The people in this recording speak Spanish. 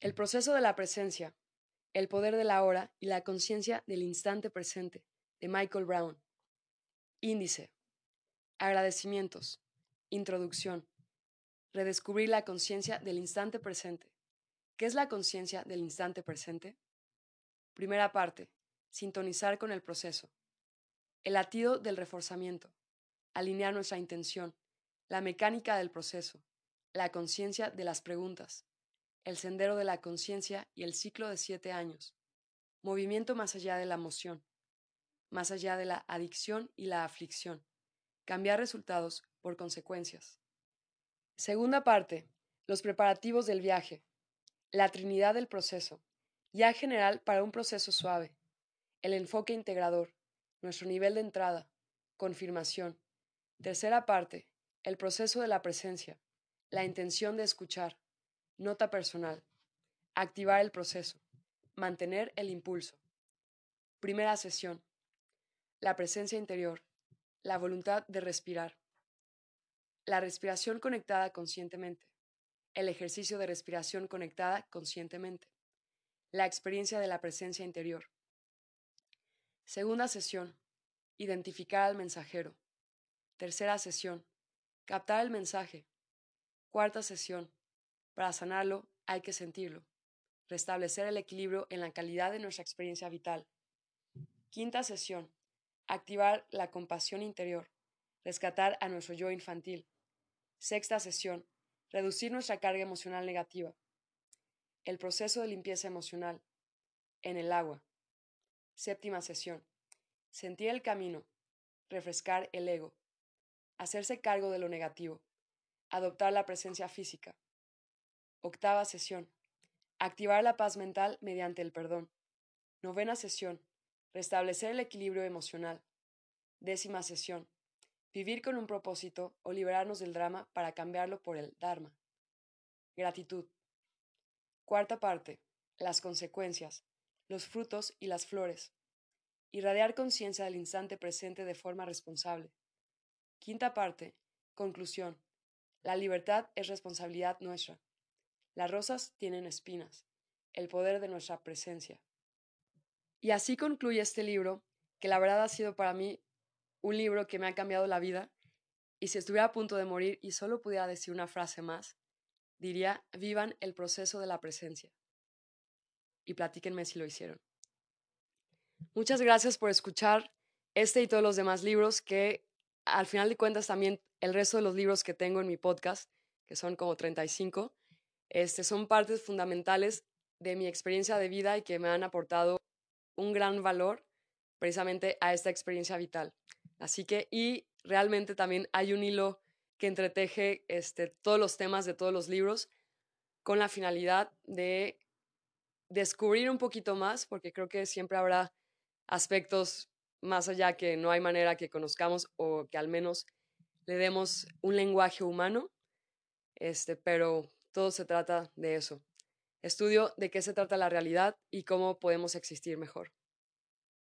El proceso de la presencia, el poder de la hora y la conciencia del instante presente, de Michael Brown. Índice. Agradecimientos. Introducción. Redescubrir la conciencia del instante presente. ¿Qué es la conciencia del instante presente? Primera parte. Sintonizar con el proceso. El latido del reforzamiento. Alinear nuestra intención. La mecánica del proceso. La conciencia de las preguntas. El sendero de la conciencia y el ciclo de siete años. Movimiento más allá de la emoción. Más allá de la adicción y la aflicción. Cambiar resultados por consecuencias. Segunda parte. Los preparativos del viaje. La trinidad del proceso. Ya general para un proceso suave. El enfoque integrador. Nuestro nivel de entrada. Confirmación. Tercera parte. El proceso de la presencia. La intención de escuchar. Nota personal. Activar el proceso. Mantener el impulso. Primera sesión. La presencia interior. La voluntad de respirar. La respiración conectada conscientemente. El ejercicio de respiración conectada conscientemente. La experiencia de la presencia interior. Segunda sesión. Identificar al mensajero. Tercera sesión. Captar el mensaje. Cuarta sesión. Para sanarlo hay que sentirlo. Restablecer el equilibrio en la calidad de nuestra experiencia vital. Quinta sesión. Activar la compasión interior. Rescatar a nuestro yo infantil. Sexta sesión. Reducir nuestra carga emocional negativa. El proceso de limpieza emocional. En el agua. Séptima sesión. Sentir el camino. Refrescar el ego. Hacerse cargo de lo negativo. Adoptar la presencia física. Octava sesión. Activar la paz mental mediante el perdón. Novena sesión. Restablecer el equilibrio emocional. Décima sesión. Vivir con un propósito o liberarnos del drama para cambiarlo por el Dharma. Gratitud. Cuarta parte. Las consecuencias, los frutos y las flores. Irradiar conciencia del instante presente de forma responsable. Quinta parte. Conclusión. La libertad es responsabilidad nuestra. Las rosas tienen espinas, el poder de nuestra presencia. Y así concluye este libro, que la verdad ha sido para mí un libro que me ha cambiado la vida, y si estuviera a punto de morir y solo pudiera decir una frase más, diría, vivan el proceso de la presencia. Y platíquenme si lo hicieron. Muchas gracias por escuchar este y todos los demás libros que al final de cuentas también el resto de los libros que tengo en mi podcast, que son como 35, este, son partes fundamentales de mi experiencia de vida y que me han aportado un gran valor precisamente a esta experiencia vital. Así que, y realmente también hay un hilo que entreteje este, todos los temas de todos los libros con la finalidad de descubrir un poquito más, porque creo que siempre habrá aspectos más allá que no hay manera que conozcamos o que al menos le demos un lenguaje humano, este, pero todo se trata de eso. Estudio de qué se trata la realidad y cómo podemos existir mejor.